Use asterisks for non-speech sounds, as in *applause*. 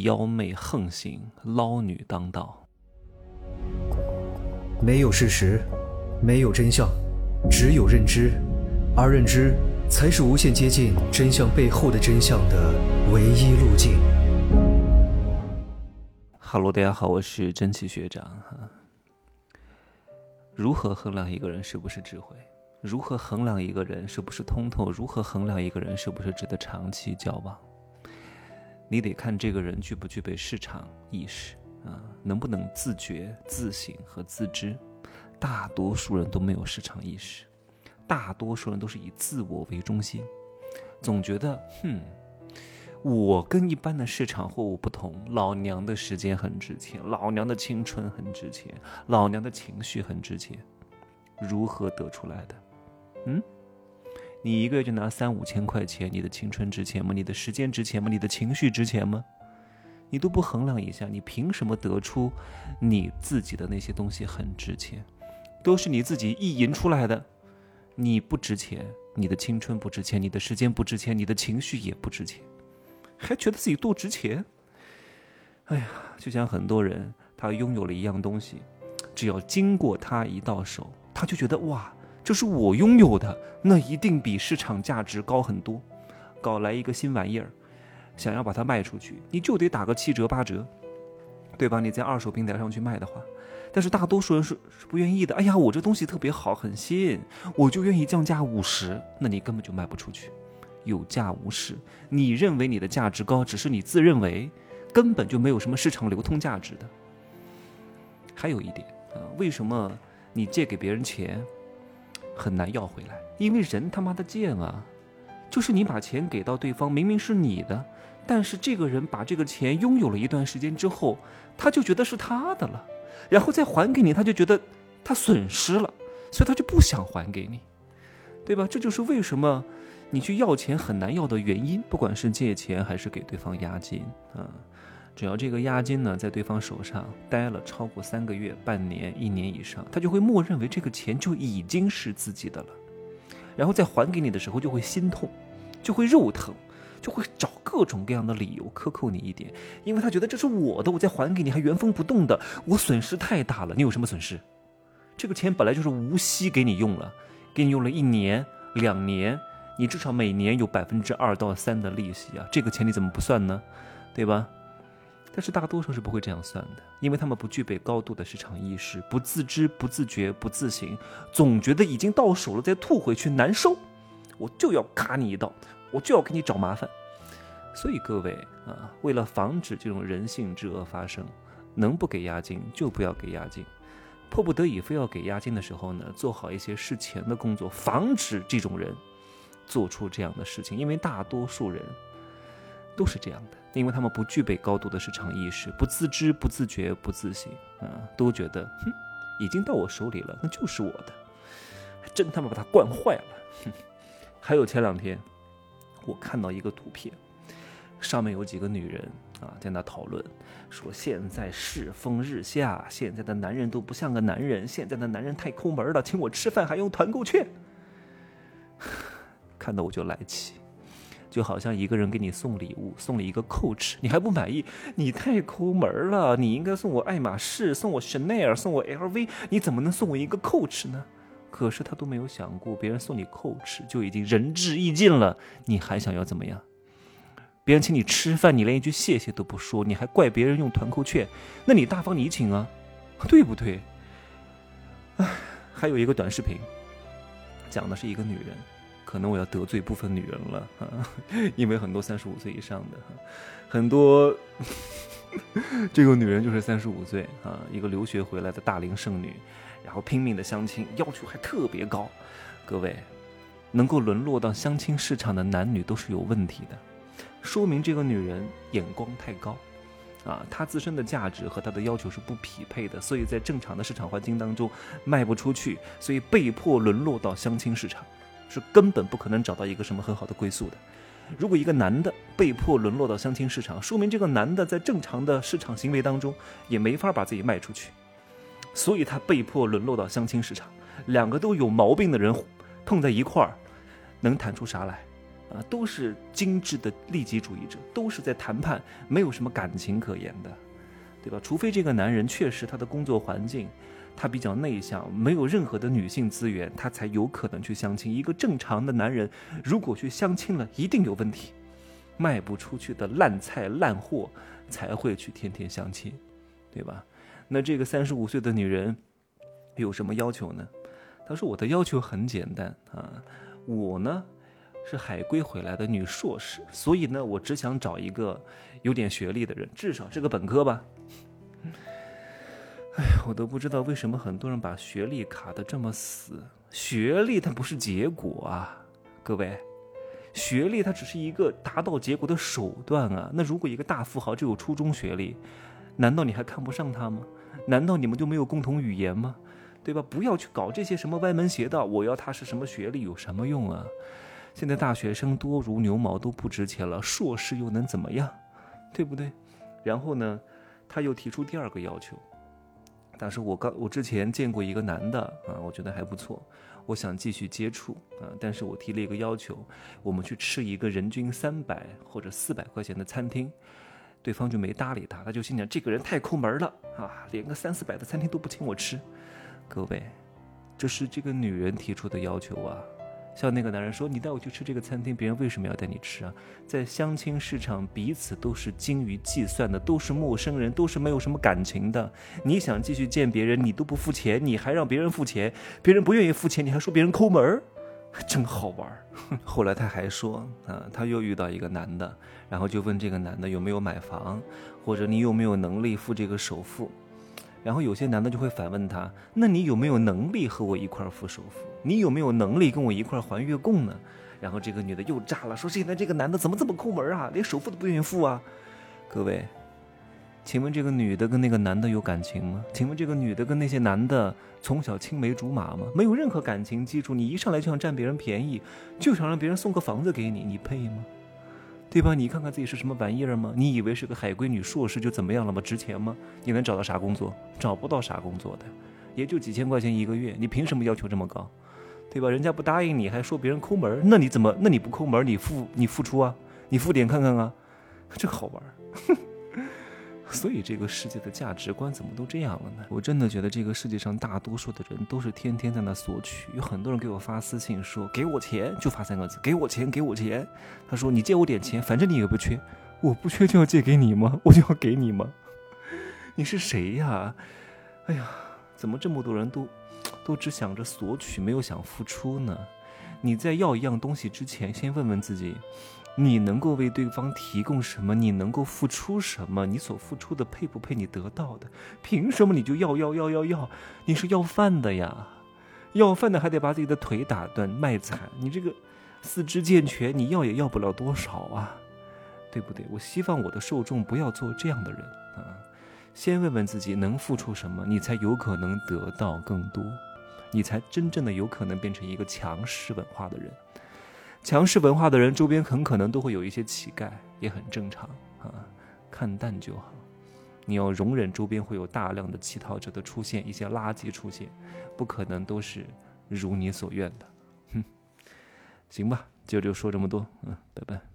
妖媚横行，捞女当道。没有事实，没有真相，只有认知，而认知才是无限接近真相背后的真相的唯一路径。哈喽，大家好，我是真奇学长哈。如何衡量一个人是不是智慧？如何衡量一个人是不是通透？如何衡量一个人是不是值得长期交往？你得看这个人具不具备市场意识啊，能不能自觉、自省和自知。大多数人都没有市场意识，大多数人都是以自我为中心，总觉得哼，我跟一般的市场货物不同，老娘的时间很值钱，老娘的青春很值钱，老娘的情绪很值钱。如何得出来的？嗯，你一个月就拿三五千块钱，你的青春值钱吗？你的时间值钱吗？你的情绪值钱吗？你都不衡量一下，你凭什么得出你自己的那些东西很值钱？都是你自己意淫出来的，你不值钱，你的青春不值钱，你的时间不值钱，你的情绪也不值钱，还觉得自己多值钱？哎呀，就像很多人，他拥有了一样东西，只要经过他一到手，他就觉得哇。这是我拥有的，那一定比市场价值高很多。搞来一个新玩意儿，想要把它卖出去，你就得打个七折八折，对吧？你在二手平台上去卖的话，但是大多数人是是不愿意的。哎呀，我这东西特别好，很新，我就愿意降价五十，那你根本就卖不出去。有价无市，你认为你的价值高，只是你自认为，根本就没有什么市场流通价值的。还有一点啊，为什么你借给别人钱？很难要回来，因为人他妈的贱啊！就是你把钱给到对方，明明是你的，但是这个人把这个钱拥有了一段时间之后，他就觉得是他的了，然后再还给你，他就觉得他损失了，所以他就不想还给你，对吧？这就是为什么你去要钱很难要的原因，不管是借钱还是给对方押金啊。只要这个押金呢在对方手上待了超过三个月、半年、一年以上，他就会默认为这个钱就已经是自己的了，然后再还给你的时候就会心痛，就会肉疼，就会找各种各样的理由克扣你一点，因为他觉得这是我的，我再还给你还原封不动的，我损失太大了。你有什么损失？这个钱本来就是无息给你用了，给你用了一年、两年，你至少每年有百分之二到三的利息啊，这个钱你怎么不算呢？对吧？但是大多数是不会这样算的，因为他们不具备高度的市场意识，不自知、不自觉、不自省，总觉得已经到手了再吐回去难受，我就要卡你一刀，我就要给你找麻烦。所以各位啊，为了防止这种人性之恶发生，能不给押金就不要给押金，迫不得已非要给押金的时候呢，做好一些事前的工作，防止这种人做出这样的事情，因为大多数人。都是这样的，因为他们不具备高度的市场意识，不自知、不自觉、不自信，啊，都觉得，哼，已经到我手里了，那就是我的，真他妈把他惯坏了。哼，还有前两天，我看到一个图片，上面有几个女人啊，在那讨论，说现在世风日下，现在的男人都不像个男人，现在的男人太抠门了，请我吃饭还用团购券，*sighs* 看到我就来气。就好像一个人给你送礼物，送了一个 Coach，你还不满意？你太抠门了！你应该送我爱马仕，送我 Chanel，送我 LV，你怎么能送我一个 Coach 呢？可是他都没有想过，别人送你 Coach 就已经仁至义尽了，你还想要怎么样？别人请你吃饭，你连一句谢谢都不说，你还怪别人用团购券？那你大方你请啊，对不对？唉，还有一个短视频，讲的是一个女人。可能我要得罪部分女人了啊，*laughs* 因为很多三十五岁以上的，很多 *laughs* 这个女人就是三十五岁啊，一个留学回来的大龄剩女，然后拼命的相亲，要求还特别高。各位，能够沦落到相亲市场的男女都是有问题的，说明这个女人眼光太高啊，她自身的价值和她的要求是不匹配的，所以在正常的市场环境当中卖不出去，所以被迫沦落到相亲市场。是根本不可能找到一个什么很好的归宿的。如果一个男的被迫沦落到相亲市场，说明这个男的在正常的市场行为当中也没法把自己卖出去，所以他被迫沦落到相亲市场。两个都有毛病的人碰在一块儿，能谈出啥来？啊，都是精致的利己主义者，都是在谈判，没有什么感情可言的，对吧？除非这个男人确实他的工作环境，他比较内向，没有任何的女性资源，他才有可能去相亲。一个正常的男人，如果去相亲了，一定有问题，卖不出去的烂菜烂货才会去天天相亲，对吧？那这个三十五岁的女人有什么要求呢？她说：“我的要求很简单啊，我呢。”是海归回来的女硕士，所以呢，我只想找一个有点学历的人，至少是个本科吧。哎呀，我都不知道为什么很多人把学历卡的这么死。学历它不是结果啊，各位，学历它只是一个达到结果的手段啊。那如果一个大富豪只有初中学历，难道你还看不上他吗？难道你们就没有共同语言吗？对吧？不要去搞这些什么歪门邪道。我要他是什么学历有什么用啊？现在大学生多如牛毛，都不值钱了，硕士又能怎么样，对不对？然后呢，他又提出第二个要求，但是我刚我之前见过一个男的啊，我觉得还不错，我想继续接触啊，但是我提了一个要求，我们去吃一个人均三百或者四百块钱的餐厅，对方就没搭理他，他就心想这个人太抠门了啊，连个三四百的餐厅都不请我吃，各位，这是这个女人提出的要求啊。像那个男人说：“你带我去吃这个餐厅，别人为什么要带你吃啊？在相亲市场，彼此都是精于计算的，都是陌生人，都是没有什么感情的。你想继续见别人，你都不付钱，你还让别人付钱，别人不愿意付钱，你还说别人抠门儿，*laughs* 真好玩儿。*laughs* 后来他还说，啊，他又遇到一个男的，然后就问这个男的有没有买房，或者你有没有能力付这个首付。”然后有些男的就会反问他：“那你有没有能力和我一块儿付首付？你有没有能力跟我一块还月供呢？”然后这个女的又炸了，说：“现在这个男的怎么这么抠门啊？连首付都不愿意付啊！”各位，请问这个女的跟那个男的有感情吗？请问这个女的跟那些男的从小青梅竹马吗？没有任何感情基础，你一上来就想占别人便宜，就想让别人送个房子给你，你配吗？对吧？你看看自己是什么玩意儿吗？你以为是个海归女硕士就怎么样了吗？值钱吗？你能找到啥工作？找不到啥工作的，也就几千块钱一个月。你凭什么要求这么高？对吧？人家不答应你，还说别人抠门，那你怎么？那你不抠门，你付你付出啊？你付点看看啊？*laughs* 这好玩。*laughs* 所以这个世界的价值观怎么都这样了呢？我真的觉得这个世界上大多数的人都是天天在那索取。有很多人给我发私信说：“给我钱，就发三个字，给我钱，给我钱。”他说：“你借我点钱，反正你也不缺，我不缺就要借给你吗？*laughs* 我就要给你吗？你是谁呀？哎呀，怎么这么多人都都只想着索取，没有想付出呢？你在要一样东西之前，先问问自己。”你能够为对方提供什么？你能够付出什么？你所付出的配不配你得到的？凭什么你就要要要要要？你是要饭的呀，要饭的还得把自己的腿打断卖惨。你这个四肢健全，你要也要不了多少啊，对不对？我希望我的受众不要做这样的人啊。先问问自己能付出什么，你才有可能得到更多，你才真正的有可能变成一个强势文化的人。强势文化的人周边很可能都会有一些乞丐，也很正常啊，看淡就好。你要容忍周边会有大量的乞讨者的出现，一些垃圾出现，不可能都是如你所愿的。哼，行吧，今儿就说这么多，嗯，拜拜。